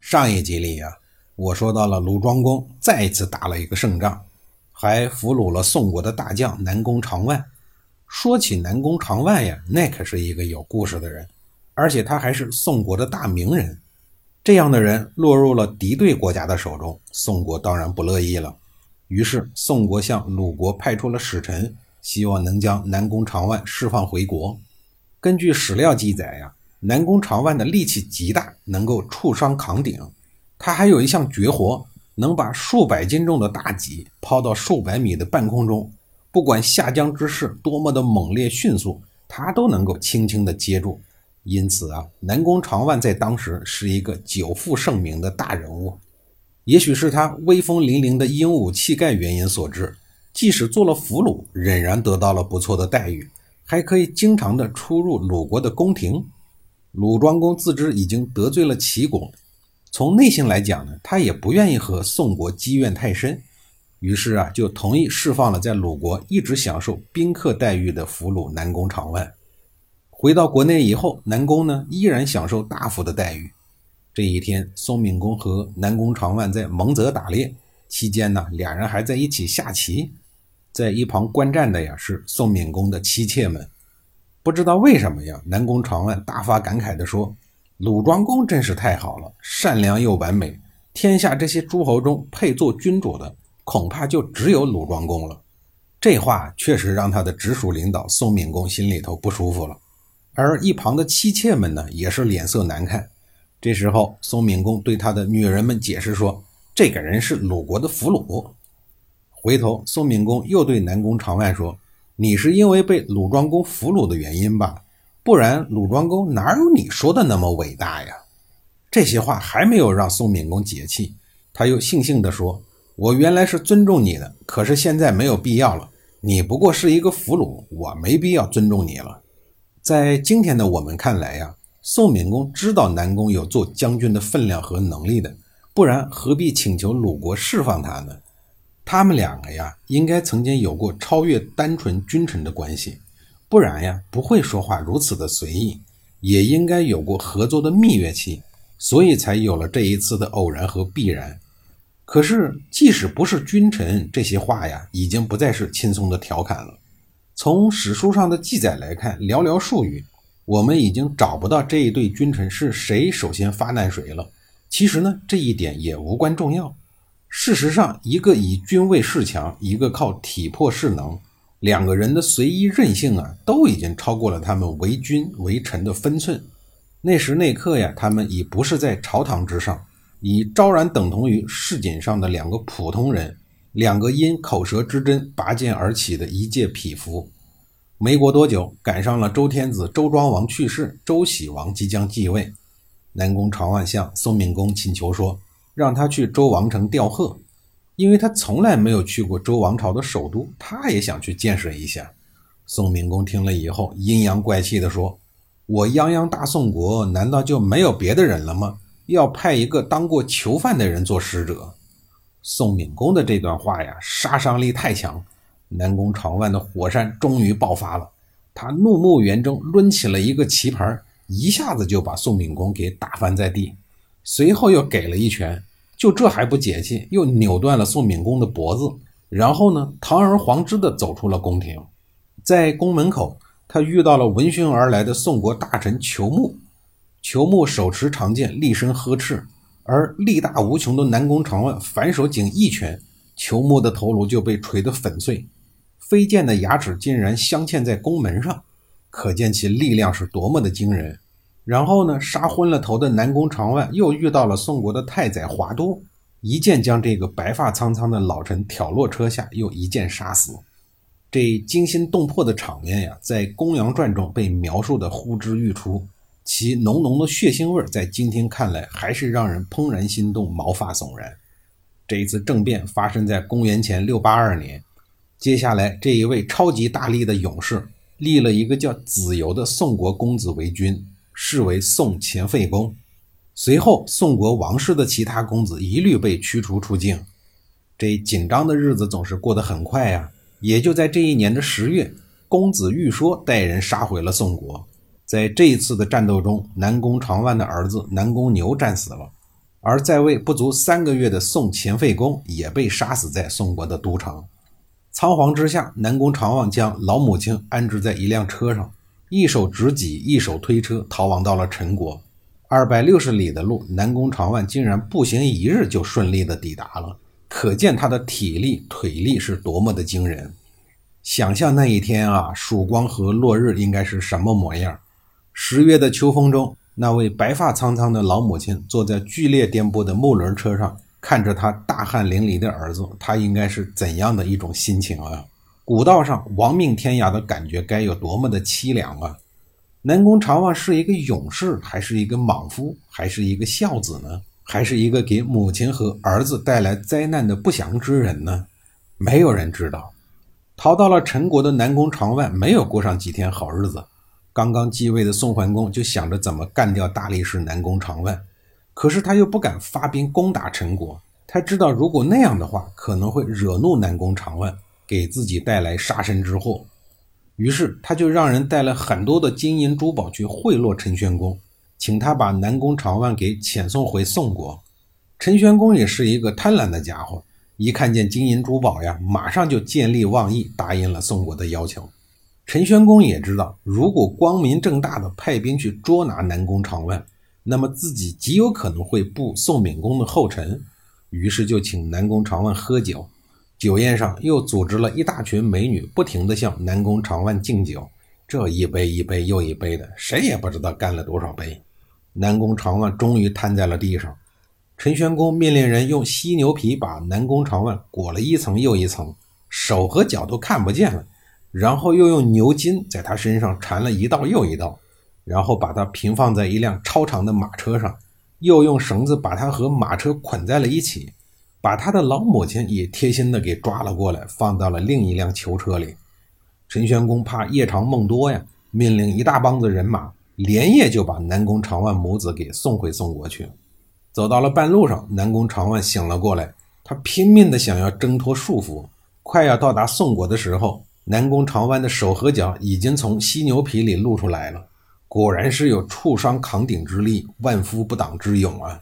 上一集里啊，我说到了鲁庄公再一次打了一个胜仗，还俘虏了宋国的大将南宫长万。说起南宫长万呀，那可是一个有故事的人，而且他还是宋国的大名人。这样的人落入了敌对国家的手中，宋国当然不乐意了。于是宋国向鲁国派出了使臣，希望能将南宫长万释放回国。根据史料记载呀。南宫长万的力气极大，能够触伤扛鼎。他还有一项绝活，能把数百斤重的大戟抛到数百米的半空中，不管下降之势多么的猛烈迅速，他都能够轻轻地接住。因此啊，南宫长万在当时是一个久负盛名的大人物。也许是他威风凛凛的英武气概原因所致，即使做了俘虏，仍然得到了不错的待遇，还可以经常的出入鲁国的宫廷。鲁庄公自知已经得罪了齐国，从内心来讲呢，他也不愿意和宋国积怨太深，于是啊，就同意释放了在鲁国一直享受宾客待遇的俘虏南宫长万。回到国内以后，南宫呢依然享受大夫的待遇。这一天，宋闵公和南宫长万在蒙泽打猎期间呢，俩人还在一起下棋，在一旁观战的呀是宋闵公的妻妾们。不知道为什么呀？南宫长万大发感慨地说：“鲁庄公真是太好了，善良又完美。天下这些诸侯中，配做君主的，恐怕就只有鲁庄公了。”这话确实让他的直属领导宋闵公心里头不舒服了。而一旁的妻妾们呢，也是脸色难看。这时候，宋闵公对他的女人们解释说：“这个人是鲁国的俘虏。”回头，宋闵公又对南宫长万说。你是因为被鲁庄公俘虏的原因吧？不然鲁庄公哪有你说的那么伟大呀？这些话还没有让宋闵公解气，他又悻悻地说：“我原来是尊重你的，可是现在没有必要了。你不过是一个俘虏，我没必要尊重你了。”在今天的我们看来呀，宋闵公知道南宫有做将军的分量和能力的，不然何必请求鲁国释放他呢？他们两个呀，应该曾经有过超越单纯君臣的关系，不然呀，不会说话如此的随意，也应该有过合作的蜜月期，所以才有了这一次的偶然和必然。可是，即使不是君臣，这些话呀，已经不再是轻松的调侃了。从史书上的记载来看，寥寥数语，我们已经找不到这一对君臣是谁首先发难谁了。其实呢，这一点也无关重要。事实上，一个以军位势强，一个靠体魄势能，两个人的随意任性啊，都已经超过了他们为君为臣的分寸。那时那刻呀，他们已不是在朝堂之上，已昭然等同于市井上的两个普通人，两个因口舌之争拔剑而起的一介匹夫。没过多久，赶上了周天子周庄王去世，周喜王即将继位，南宫长万向宋闵公请求说。让他去周王城吊贺，因为他从来没有去过周王朝的首都，他也想去见识一下。宋闵公听了以后，阴阳怪气地说：“我泱泱大宋国，难道就没有别的人了吗？要派一个当过囚犯的人做使者？”宋敏公的这段话呀，杀伤力太强。南宫长万的火山终于爆发了，他怒目圆睁，抡起了一个棋盘，一下子就把宋敏公给打翻在地。随后又给了一拳，就这还不解气，又扭断了宋闵公的脖子。然后呢，堂而皇之地走出了宫廷。在宫门口，他遇到了闻讯而来的宋国大臣裘木。裘木手持长剑，厉声呵斥，而力大无穷的南宫长万反手仅一拳，裘木的头颅就被锤得粉碎，飞溅的牙齿竟然镶嵌在宫门上，可见其力量是多么的惊人。然后呢，杀昏了头的南宫长万又遇到了宋国的太宰华都，一剑将这个白发苍苍的老臣挑落车下，又一剑杀死。这惊心动魄的场面呀，在《公羊传》中被描述的呼之欲出。其浓浓的血腥味在今天看来还是让人怦然心动、毛发悚然。这一次政变发生在公元前六八二年，接下来这一位超级大力的勇士立了一个叫子由的宋国公子为君，视为宋前废公。随后，宋国王室的其他公子一律被驱逐出境。这紧张的日子总是过得很快呀，也就在这一年的十月，公子玉说带人杀回了宋国。在这一次的战斗中，南宫长万的儿子南宫牛战死了。而在位不足三个月的宋前废公也被杀死在宋国的都城。仓皇之下，南宫长万将老母亲安置在一辆车上，一手执戟，一手推车，逃亡到了陈国。二百六十里的路，南宫长万竟然步行一日就顺利的抵达了，可见他的体力、腿力是多么的惊人。想象那一天啊，曙光和落日应该是什么模样？十月的秋风中。那位白发苍苍的老母亲坐在剧烈颠簸的木轮车上，看着他大汗淋漓的儿子，他应该是怎样的一种心情啊？古道上亡命天涯的感觉该有多么的凄凉啊！南宫长万是一个勇士，还是一个莽夫，还是一个孝子呢？还是一个给母亲和儿子带来灾难的不祥之人呢？没有人知道。逃到了陈国的南宫长万没有过上几天好日子。刚刚继位的宋桓公就想着怎么干掉大力士南宫长万，可是他又不敢发兵攻打陈国，他知道如果那样的话可能会惹怒南宫长万，给自己带来杀身之祸。于是他就让人带了很多的金银珠宝去贿赂陈宣公，请他把南宫长万给遣送回宋国。陈宣公也是一个贪婪的家伙，一看见金银珠宝呀，马上就见利忘义，答应了宋国的要求。陈宣公也知道，如果光明正大的派兵去捉拿南宫长万，那么自己极有可能会步宋闵公的后尘，于是就请南宫长万喝酒。酒宴上又组织了一大群美女，不停地向南宫长万敬酒，这一杯一杯又一杯的，谁也不知道干了多少杯。南宫长万终于瘫在了地上。陈玄公命令人用犀牛皮把南宫长万裹了一层又一层，手和脚都看不见了。然后又用牛筋在他身上缠了一道又一道，然后把他平放在一辆超长的马车上，又用绳子把他和马车捆在了一起，把他的老母亲也贴心的给抓了过来，放到了另一辆囚车里。陈玄公怕夜长梦多呀，命令一大帮子人马连夜就把南宫长万母子给送回宋国去。走到了半路上，南宫长万醒了过来，他拼命的想要挣脱束缚，快要到达宋国的时候。南宫长万的手和脚已经从犀牛皮里露出来了，果然是有触伤扛鼎之力，万夫不挡之勇啊！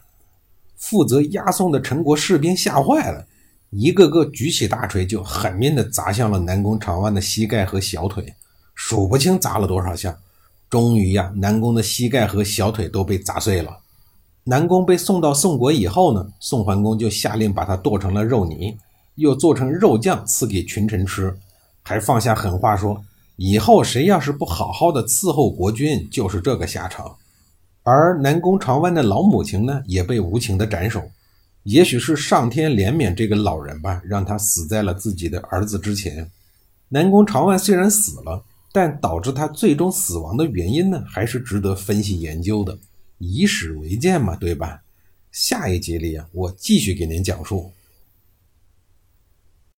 负责押送的陈国士兵吓坏了，一个个举起大锤就狠命地砸向了南宫长万的膝盖和小腿，数不清砸了多少下。终于呀，南宫的膝盖和小腿都被砸碎了。南宫被送到宋国以后呢，宋桓公就下令把他剁成了肉泥，又做成肉酱赐给群臣吃。还放下狠话说：“以后谁要是不好好的伺候国君，就是这个下场。”而南宫长万的老母亲呢，也被无情的斩首。也许是上天怜悯这个老人吧，让他死在了自己的儿子之前。南宫长万虽然死了，但导致他最终死亡的原因呢，还是值得分析研究的。以史为鉴嘛，对吧？下一集里啊，我继续给您讲述。